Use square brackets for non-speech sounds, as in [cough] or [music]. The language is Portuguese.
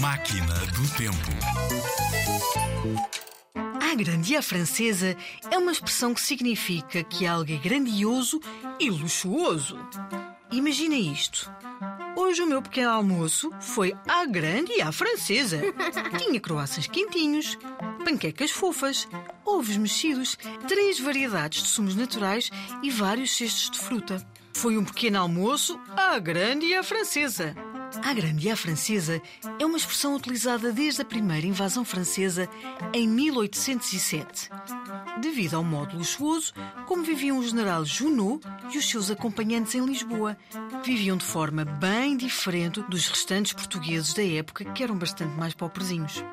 Máquina do Tempo. A grande e a francesa é uma expressão que significa que algo é grandioso e luxuoso. Imagina isto. Hoje o meu pequeno almoço foi à grande e à francesa. [laughs] Tinha croissants quentinhos, panquecas fofas, ovos mexidos, três variedades de sumos naturais e vários cestos de fruta. Foi um pequeno almoço à grande e à francesa. A grande a francesa é uma expressão utilizada desde a primeira invasão francesa em 1807. Devido ao modo luxuoso como viviam o general Junot e os seus acompanhantes em Lisboa, viviam de forma bem diferente dos restantes portugueses da época que eram bastante mais pobrezinhos.